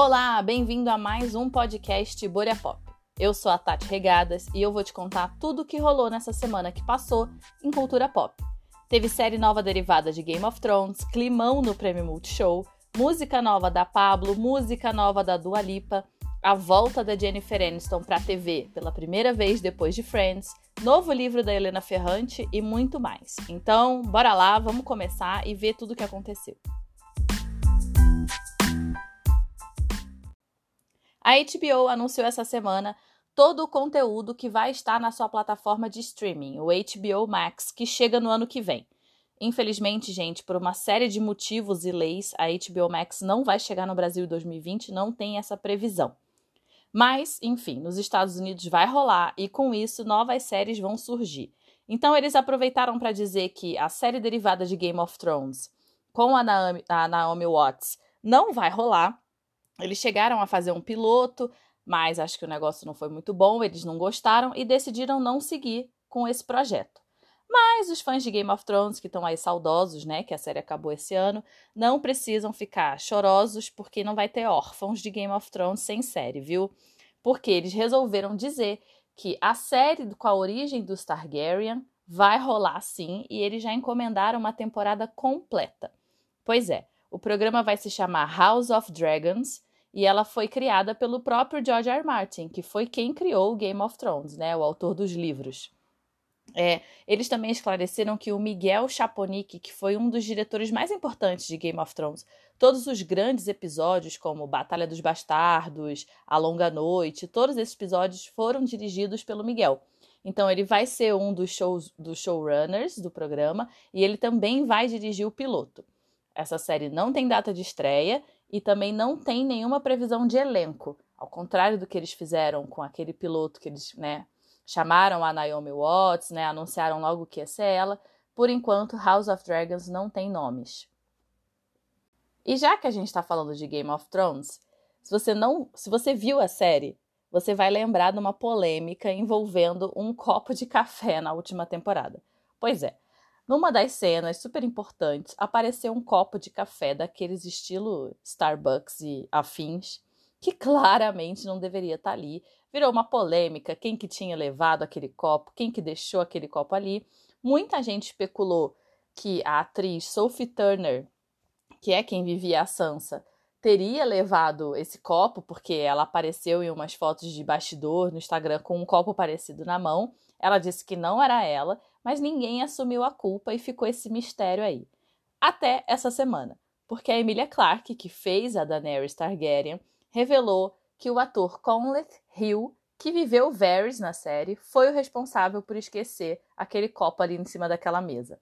Olá, bem-vindo a mais um podcast Boria Pop. Eu sou a Tati Regadas e eu vou te contar tudo o que rolou nessa semana que passou em cultura pop. Teve série nova derivada de Game of Thrones, climão no Prêmio Multishow, música nova da Pablo, música nova da Dua Lipa, a volta da Jennifer Aniston para a TV pela primeira vez depois de Friends, novo livro da Helena Ferrante e muito mais. Então, bora lá, vamos começar e ver tudo o que aconteceu. A HBO anunciou essa semana todo o conteúdo que vai estar na sua plataforma de streaming, o HBO Max, que chega no ano que vem. Infelizmente, gente, por uma série de motivos e leis, a HBO Max não vai chegar no Brasil em 2020, não tem essa previsão. Mas, enfim, nos Estados Unidos vai rolar e com isso novas séries vão surgir. Então eles aproveitaram para dizer que a série derivada de Game of Thrones com a Naomi, a Naomi Watts não vai rolar. Eles chegaram a fazer um piloto, mas acho que o negócio não foi muito bom, eles não gostaram e decidiram não seguir com esse projeto. Mas os fãs de Game of Thrones, que estão aí saudosos, né, que a série acabou esse ano, não precisam ficar chorosos porque não vai ter órfãos de Game of Thrones sem série, viu? Porque eles resolveram dizer que a série com a origem dos Targaryen vai rolar sim e eles já encomendaram uma temporada completa. Pois é, o programa vai se chamar House of Dragons e ela foi criada pelo próprio George R. R. Martin, que foi quem criou o Game of Thrones, né, o autor dos livros. É, eles também esclareceram que o Miguel Chaponic, que foi um dos diretores mais importantes de Game of Thrones, todos os grandes episódios, como Batalha dos Bastardos, A Longa Noite, todos esses episódios foram dirigidos pelo Miguel. Então ele vai ser um dos, shows, dos showrunners do programa e ele também vai dirigir o piloto. Essa série não tem data de estreia e também não tem nenhuma previsão de elenco, ao contrário do que eles fizeram com aquele piloto que eles, né, chamaram a Naomi Watts, né, anunciaram logo que ia ser ela. Por enquanto, House of Dragons não tem nomes. E já que a gente está falando de Game of Thrones, se você não, se você viu a série, você vai lembrar de uma polêmica envolvendo um copo de café na última temporada. Pois é, numa das cenas super importantes apareceu um copo de café daqueles estilo Starbucks e afins, que claramente não deveria estar tá ali Virou uma polêmica quem que tinha levado aquele copo, quem que deixou aquele copo ali. Muita gente especulou que a atriz Sophie Turner, que é quem vivia a Sansa, teria levado esse copo, porque ela apareceu em umas fotos de bastidor no Instagram com um copo parecido na mão. Ela disse que não era ela, mas ninguém assumiu a culpa e ficou esse mistério aí. Até essa semana, porque a Emilia Clarke, que fez a Daenerys Targaryen, revelou que o ator Conleth Hill, que viveu Varys na série, foi o responsável por esquecer aquele copo ali em cima daquela mesa.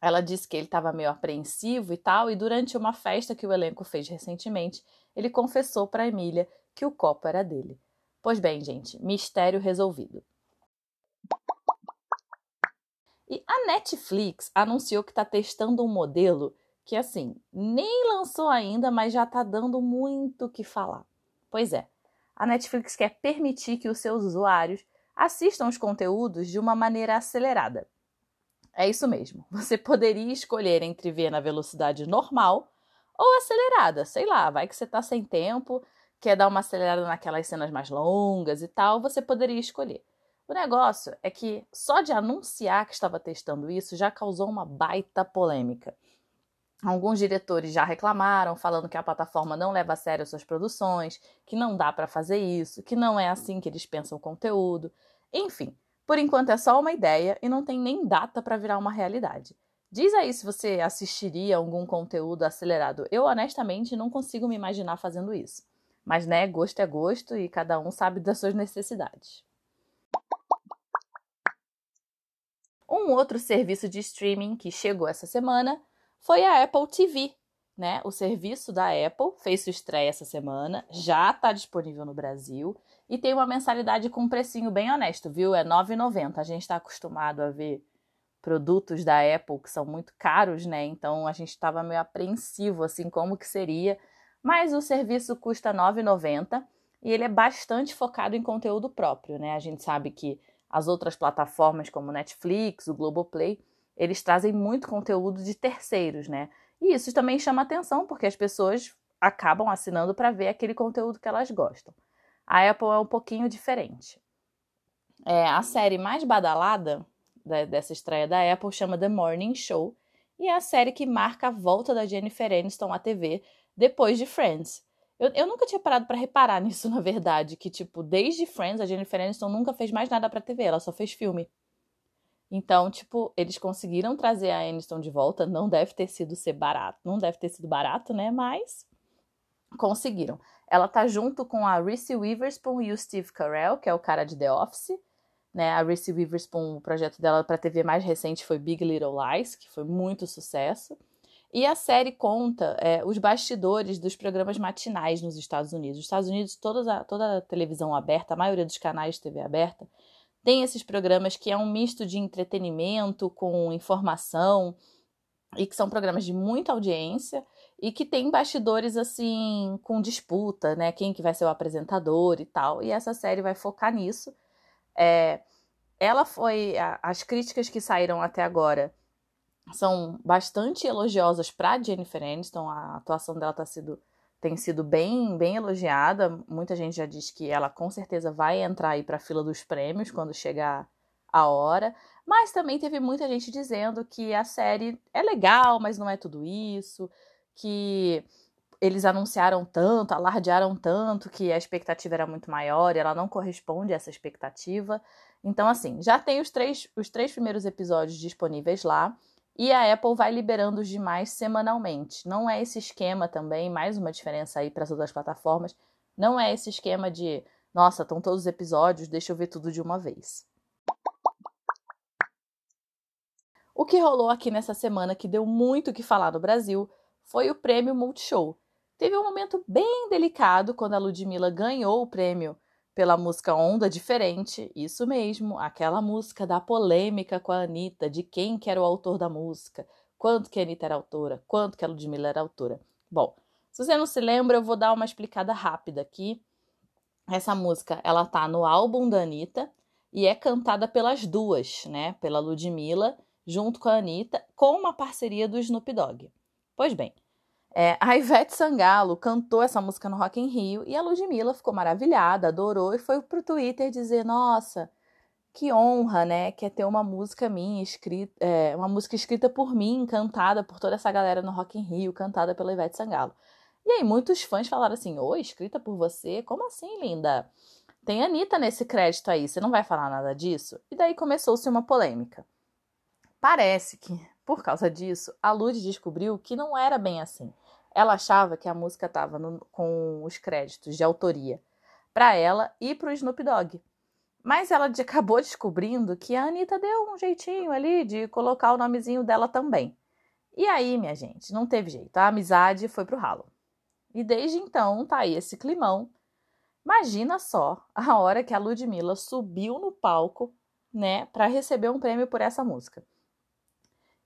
Ela disse que ele estava meio apreensivo e tal, e durante uma festa que o elenco fez recentemente, ele confessou para Emília que o copo era dele. Pois bem, gente, mistério resolvido. E a Netflix anunciou que está testando um modelo que, assim, nem lançou ainda, mas já está dando muito o que falar. Pois é, a Netflix quer permitir que os seus usuários assistam os conteúdos de uma maneira acelerada. É isso mesmo. Você poderia escolher entre ver na velocidade normal ou acelerada. Sei lá, vai que você está sem tempo, quer dar uma acelerada naquelas cenas mais longas e tal, você poderia escolher. O negócio é que só de anunciar que estava testando isso já causou uma baita polêmica. Alguns diretores já reclamaram, falando que a plataforma não leva a sério suas produções, que não dá para fazer isso, que não é assim que eles pensam o conteúdo. Enfim, por enquanto é só uma ideia e não tem nem data para virar uma realidade. Diz aí se você assistiria algum conteúdo acelerado. Eu honestamente não consigo me imaginar fazendo isso. Mas né, gosto é gosto e cada um sabe das suas necessidades. Um outro serviço de streaming que chegou essa semana foi a Apple TV, né? O serviço da Apple fez sua estreia essa semana, já está disponível no Brasil e tem uma mensalidade com um precinho bem honesto, viu? É R$ 9,90. A gente está acostumado a ver produtos da Apple que são muito caros, né? Então a gente estava meio apreensivo assim como que seria, mas o serviço custa R$ 9,90 e ele é bastante focado em conteúdo próprio, né? A gente sabe que as outras plataformas como Netflix, o Globoplay, eles trazem muito conteúdo de terceiros, né? E isso também chama atenção, porque as pessoas acabam assinando para ver aquele conteúdo que elas gostam. A Apple é um pouquinho diferente. É, a série mais badalada da, dessa estreia da Apple chama The Morning Show e é a série que marca a volta da Jennifer Aniston à TV depois de Friends. Eu, eu nunca tinha parado para reparar nisso, na verdade, que, tipo, desde Friends, a Jennifer Aniston nunca fez mais nada pra TV, ela só fez filme. Então, tipo, eles conseguiram trazer a Aniston de volta, não deve ter sido ser barato, não deve ter sido barato, né, mas conseguiram. Ela tá junto com a Reese Witherspoon e o Steve Carell, que é o cara de The Office, né? A Reese Witherspoon, o projeto dela para TV mais recente foi Big Little Lies, que foi muito sucesso. E a série conta é, os bastidores dos programas matinais nos Estados Unidos. Nos Estados Unidos, toda a, toda a televisão aberta, a maioria dos canais de TV aberta, tem esses programas que é um misto de entretenimento com informação e que são programas de muita audiência e que tem bastidores assim com disputa, né? Quem que vai ser o apresentador e tal. E essa série vai focar nisso. É, ela foi as críticas que saíram até agora são bastante elogiosas para Jennifer Aniston. A atuação dela tá sido, tem sido bem, bem elogiada. Muita gente já diz que ela com certeza vai entrar aí para a fila dos prêmios quando chegar a hora. Mas também teve muita gente dizendo que a série é legal, mas não é tudo isso, que eles anunciaram tanto, alardearam tanto que a expectativa era muito maior e ela não corresponde a essa expectativa. Então, assim, já tem os três, os três primeiros episódios disponíveis lá. E a Apple vai liberando os demais semanalmente. Não é esse esquema também, mais uma diferença aí para as outras plataformas. Não é esse esquema de, nossa, estão todos os episódios, deixa eu ver tudo de uma vez. O que rolou aqui nessa semana que deu muito o que falar no Brasil foi o prêmio Multishow. Teve um momento bem delicado quando a Ludmilla ganhou o prêmio pela música Onda Diferente, isso mesmo, aquela música da polêmica com a Anitta, de quem que era o autor da música, quanto que a Anitta era autora, quanto que a Ludmilla era autora. Bom, se você não se lembra, eu vou dar uma explicada rápida aqui. Essa música, ela tá no álbum da Anitta e é cantada pelas duas, né? Pela Ludmilla, junto com a Anitta, com uma parceria do Snoop Dogg. Pois bem, é, a Ivete Sangalo cantou essa música no Rock in Rio e a Ludmilla ficou maravilhada, adorou e foi pro Twitter dizer: Nossa, que honra, né? Que é ter uma música minha escrita, é, uma música escrita por mim, cantada por toda essa galera no Rock in Rio, cantada pela Ivete Sangalo. E aí muitos fãs falaram assim: Oi, escrita por você? Como assim, linda? Tem Anitta nesse crédito aí, você não vai falar nada disso? E daí começou-se uma polêmica. Parece que, por causa disso, a Lud descobriu que não era bem assim. Ela achava que a música estava com os créditos de autoria para ela e para o Snoop Dogg. Mas ela acabou descobrindo que a Anitta deu um jeitinho ali de colocar o nomezinho dela também. E aí, minha gente, não teve jeito. A amizade foi pro ralo. E desde então tá aí esse climão. Imagina só a hora que a Ludmilla subiu no palco, né, para receber um prêmio por essa música.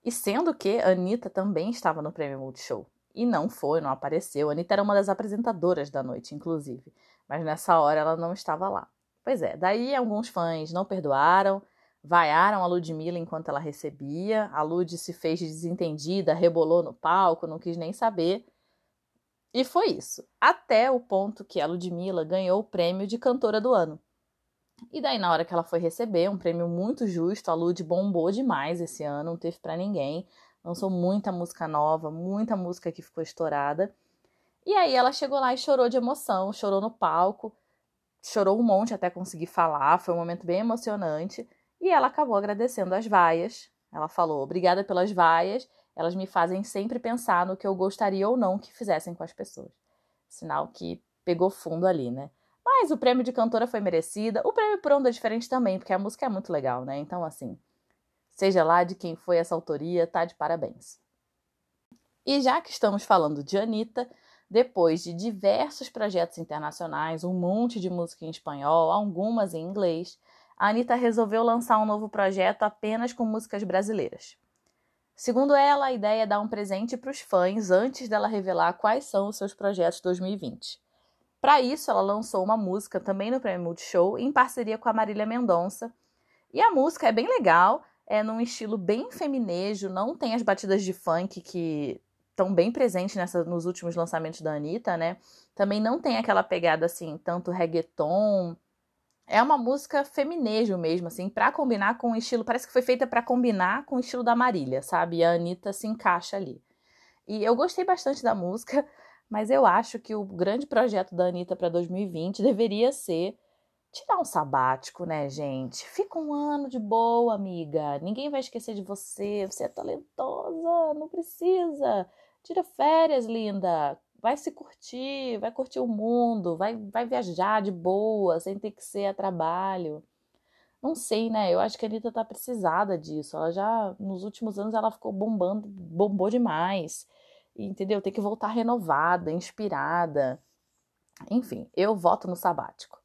E sendo que a Anitta também estava no prêmio Multishow. E não foi, não apareceu. A Anitta era uma das apresentadoras da noite, inclusive. Mas nessa hora ela não estava lá. Pois é, daí alguns fãs não perdoaram, vaiaram a Ludmilla enquanto ela recebia. A Lud se fez desentendida, rebolou no palco, não quis nem saber. E foi isso. Até o ponto que a Ludmilla ganhou o prêmio de cantora do ano. E daí, na hora que ela foi receber, um prêmio muito justo, a Lud bombou demais esse ano, não teve para ninguém lançou muita música nova, muita música que ficou estourada. E aí ela chegou lá e chorou de emoção, chorou no palco, chorou um monte até conseguir falar, foi um momento bem emocionante. E ela acabou agradecendo as vaias. Ela falou: "Obrigada pelas vaias, elas me fazem sempre pensar no que eu gostaria ou não que fizessem com as pessoas". Sinal que pegou fundo ali, né? Mas o prêmio de cantora foi merecida, o prêmio por onda diferente também, porque a música é muito legal, né? Então assim, Seja lá de quem foi essa autoria, tá de parabéns. E já que estamos falando de Anitta, depois de diversos projetos internacionais, um monte de música em espanhol, algumas em inglês, a Anitta resolveu lançar um novo projeto apenas com músicas brasileiras. Segundo ela, a ideia é dar um presente para os fãs antes dela revelar quais são os seus projetos 2020. Para isso, ela lançou uma música também no Prêmio Multishow em parceria com a Marília Mendonça. E a música é bem legal, é num estilo bem feminejo, não tem as batidas de funk que estão bem presentes nessa, nos últimos lançamentos da Anitta, né? Também não tem aquela pegada assim, tanto reggaeton. É uma música feminejo mesmo, assim, para combinar com o estilo. Parece que foi feita para combinar com o estilo da Marília, sabe? E a Anitta se encaixa ali. E eu gostei bastante da música, mas eu acho que o grande projeto da Anitta para 2020 deveria ser tirar um sabático, né, gente? Fica um ano de boa, amiga. Ninguém vai esquecer de você. Você é talentosa, não precisa. Tira férias, linda. Vai se curtir, vai curtir o mundo, vai, vai viajar de boa, sem ter que ser a trabalho. Não sei, né? Eu acho que a Anitta tá precisada disso. Ela já, nos últimos anos, ela ficou bombando, bombou demais. Entendeu? Tem que voltar renovada, inspirada. Enfim, eu voto no sabático.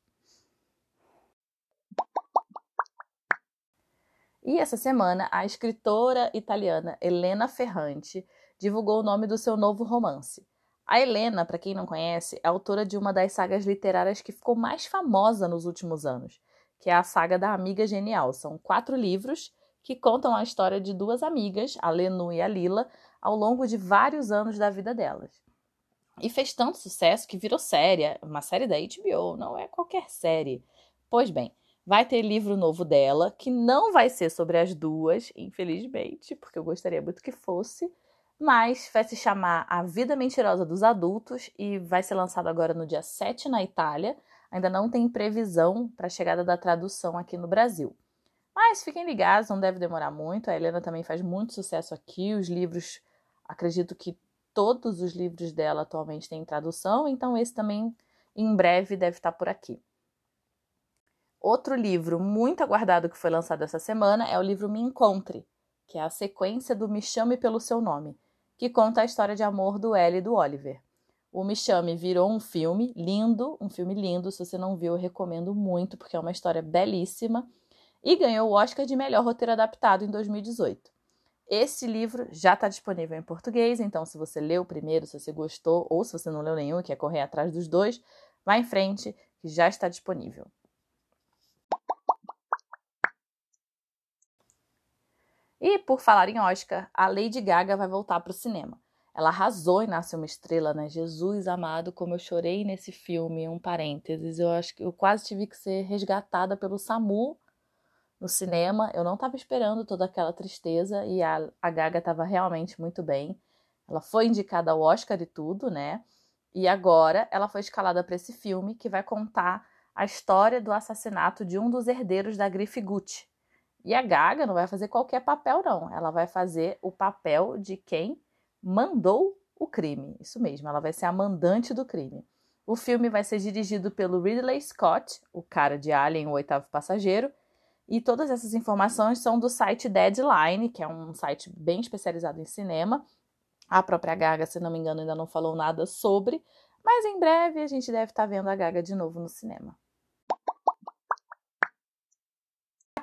E essa semana, a escritora italiana Helena Ferrante divulgou o nome do seu novo romance. A Helena, para quem não conhece, é autora de uma das sagas literárias que ficou mais famosa nos últimos anos, que é a saga da Amiga Genial. São quatro livros que contam a história de duas amigas, a Lenu e a Lila, ao longo de vários anos da vida delas. E fez tanto sucesso que virou série, uma série da HBO, não é qualquer série. Pois bem, Vai ter livro novo dela, que não vai ser sobre as duas, infelizmente, porque eu gostaria muito que fosse, mas vai se chamar A Vida Mentirosa dos Adultos e vai ser lançado agora no dia 7 na Itália. Ainda não tem previsão para a chegada da tradução aqui no Brasil. Mas fiquem ligados, não deve demorar muito. A Helena também faz muito sucesso aqui. Os livros, acredito que todos os livros dela atualmente têm tradução, então esse também em breve deve estar por aqui. Outro livro muito aguardado que foi lançado essa semana é o livro Me Encontre, que é a sequência do Me Chame pelo Seu Nome, que conta a história de amor do Ellie e do Oliver. O Me Chame virou um filme lindo, um filme lindo. Se você não viu, eu recomendo muito, porque é uma história belíssima. E ganhou o Oscar de melhor roteiro adaptado em 2018. Esse livro já está disponível em português, então se você leu o primeiro, se você gostou, ou se você não leu nenhum e quer correr atrás dos dois, vá em frente, que já está disponível. E por falar em Oscar, a Lady Gaga vai voltar para o cinema. Ela arrasou em Nasce uma Estrela, né? Jesus amado, como eu chorei nesse filme, um parênteses. Eu acho que eu quase tive que ser resgatada pelo SAMU no cinema. Eu não estava esperando toda aquela tristeza e a, a Gaga estava realmente muito bem. Ela foi indicada ao Oscar e tudo, né? E agora ela foi escalada para esse filme que vai contar a história do assassinato de um dos herdeiros da grife Gucci, e a Gaga não vai fazer qualquer papel, não. Ela vai fazer o papel de quem mandou o crime. Isso mesmo, ela vai ser a mandante do crime. O filme vai ser dirigido pelo Ridley Scott, o cara de Alien, o oitavo passageiro. E todas essas informações são do site Deadline, que é um site bem especializado em cinema. A própria Gaga, se não me engano, ainda não falou nada sobre, mas em breve a gente deve estar vendo a Gaga de novo no cinema.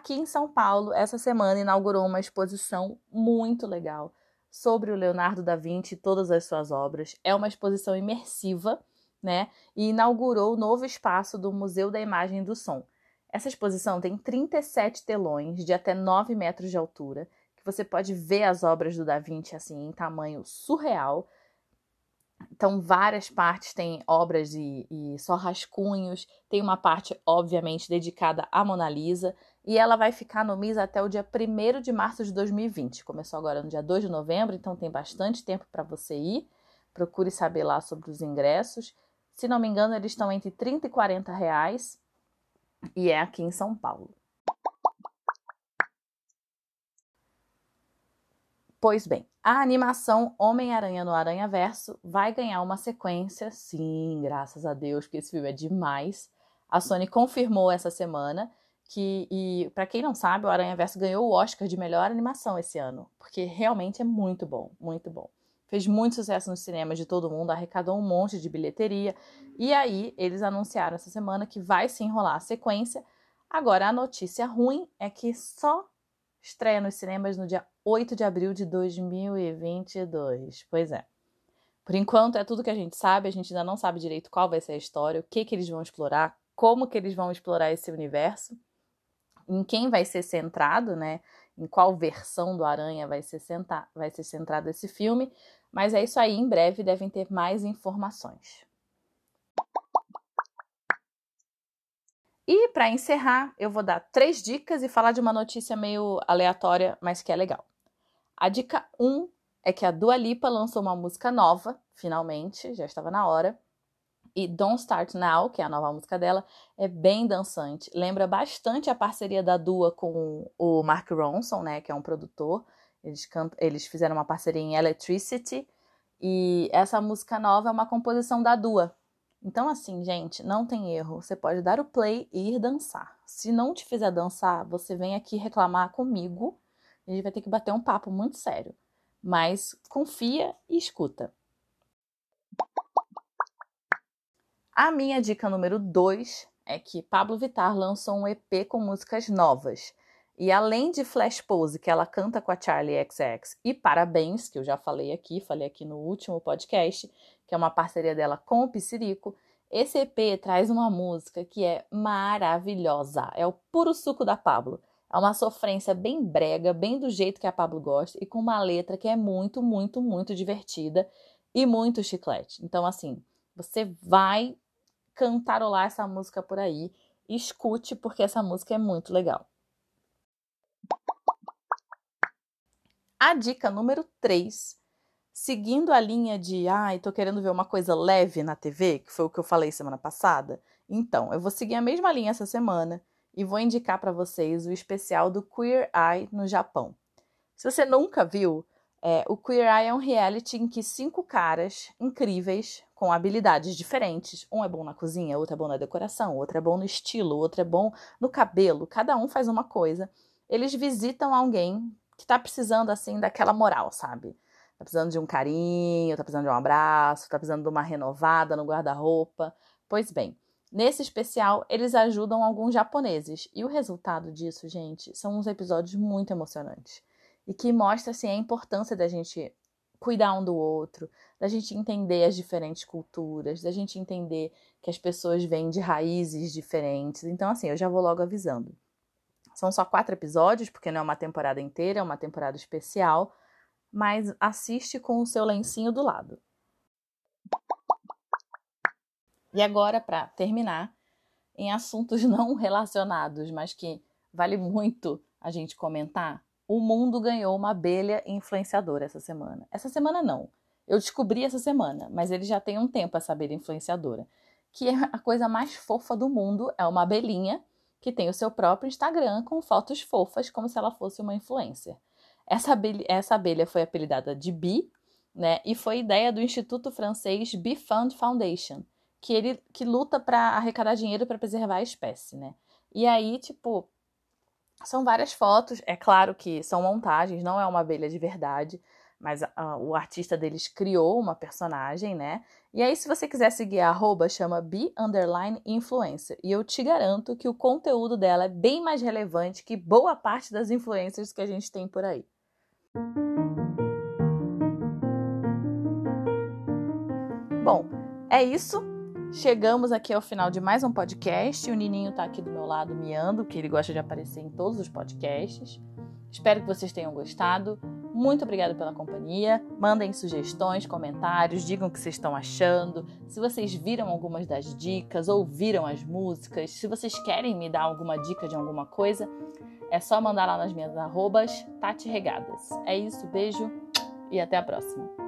Aqui em São Paulo, essa semana, inaugurou uma exposição muito legal sobre o Leonardo da Vinci e todas as suas obras. É uma exposição imersiva, né? E inaugurou o novo espaço do Museu da Imagem e do Som. Essa exposição tem 37 telões de até 9 metros de altura, que você pode ver as obras do Da Vinci assim em tamanho surreal. Então, várias partes têm obras e, e só rascunhos. Tem uma parte, obviamente, dedicada à Mona Lisa e ela vai ficar no MIS até o dia 1 de março de 2020. Começou agora no dia 2 de novembro, então tem bastante tempo para você ir. Procure saber lá sobre os ingressos. Se não me engano, eles estão entre 30 e 40 reais e é aqui em São Paulo. Pois bem, a animação Homem-Aranha no Aranha Verso vai ganhar uma sequência, sim, graças a Deus, porque esse filme é demais. A Sony confirmou essa semana que e para quem não sabe, o Aranha Verso ganhou o Oscar de melhor animação esse ano, porque realmente é muito bom, muito bom. Fez muito sucesso nos cinemas de todo mundo, arrecadou um monte de bilheteria. E aí, eles anunciaram essa semana que vai se enrolar a sequência. Agora, a notícia ruim é que só estreia nos cinemas no dia 8 de abril de 2022. Pois é. Por enquanto, é tudo que a gente sabe. A gente ainda não sabe direito qual vai ser a história, o que, que eles vão explorar, como que eles vão explorar esse universo em quem vai ser centrado, né? em qual versão do Aranha vai ser, senta, vai ser centrado esse filme, mas é isso aí, em breve devem ter mais informações. E para encerrar, eu vou dar três dicas e falar de uma notícia meio aleatória, mas que é legal. A dica 1 um é que a Dua Lipa lançou uma música nova, finalmente, já estava na hora. E Don't Start Now, que é a nova música dela, é bem dançante. Lembra bastante a parceria da Dua com o Mark Ronson, né, que é um produtor. Eles, eles fizeram uma parceria em Electricity. E essa música nova é uma composição da Dua. Então, assim, gente, não tem erro. Você pode dar o play e ir dançar. Se não te fizer dançar, você vem aqui reclamar comigo. A gente vai ter que bater um papo muito sério. Mas confia e escuta. A minha dica número 2 é que Pablo Vittar lançou um EP com músicas novas. E além de Flash Pose, que ela canta com a Charlie XX, e Parabéns, que eu já falei aqui, falei aqui no último podcast, que é uma parceria dela com o Piscirico, esse EP traz uma música que é maravilhosa. É o puro suco da Pablo. É uma sofrência bem brega, bem do jeito que a Pablo gosta, e com uma letra que é muito, muito, muito divertida e muito chiclete. Então, assim, você vai cantarolar essa música por aí. Escute, porque essa música é muito legal. A dica número 3, seguindo a linha de ai, tô querendo ver uma coisa leve na TV, que foi o que eu falei semana passada. Então, eu vou seguir a mesma linha essa semana e vou indicar para vocês o especial do Queer Eye no Japão. Se você nunca viu, é, o Queer Eye é um reality em que cinco caras incríveis, com habilidades diferentes, um é bom na cozinha, outro é bom na decoração, outro é bom no estilo, outro é bom no cabelo, cada um faz uma coisa. Eles visitam alguém que tá precisando, assim, daquela moral, sabe? Tá precisando de um carinho, tá precisando de um abraço, tá precisando de uma renovada no guarda-roupa. Pois bem, nesse especial eles ajudam alguns japoneses. E o resultado disso, gente, são uns episódios muito emocionantes e que mostra assim a importância da gente cuidar um do outro, da gente entender as diferentes culturas, da gente entender que as pessoas vêm de raízes diferentes. Então, assim, eu já vou logo avisando. São só quatro episódios, porque não é uma temporada inteira, é uma temporada especial, mas assiste com o seu lencinho do lado. E agora, para terminar, em assuntos não relacionados, mas que vale muito a gente comentar, o mundo ganhou uma abelha influenciadora essa semana. Essa semana não. Eu descobri essa semana, mas ele já tem um tempo essa abelha influenciadora. Que é a coisa mais fofa do mundo, é uma abelhinha que tem o seu próprio Instagram com fotos fofas, como se ela fosse uma influencer. Essa abelha, essa abelha foi apelidada de Bee, né? E foi ideia do Instituto Francês Bee Fund Foundation, que ele que luta para arrecadar dinheiro para preservar a espécie, né? E aí, tipo, são várias fotos, é claro que são montagens, não é uma abelha de verdade, mas o artista deles criou uma personagem, né? E aí, se você quiser seguir a arroba, chama be underline influencer. E eu te garanto que o conteúdo dela é bem mais relevante que boa parte das influencers que a gente tem por aí. Bom, é isso. Chegamos aqui ao final de mais um podcast. O Nininho tá aqui do meu lado miando, que ele gosta de aparecer em todos os podcasts. Espero que vocês tenham gostado. Muito obrigada pela companhia. Mandem sugestões, comentários, digam o que vocês estão achando. Se vocês viram algumas das dicas, ouviram as músicas, se vocês querem me dar alguma dica de alguma coisa, é só mandar lá nas minhas arrobas Tati Regadas. É isso, beijo e até a próxima.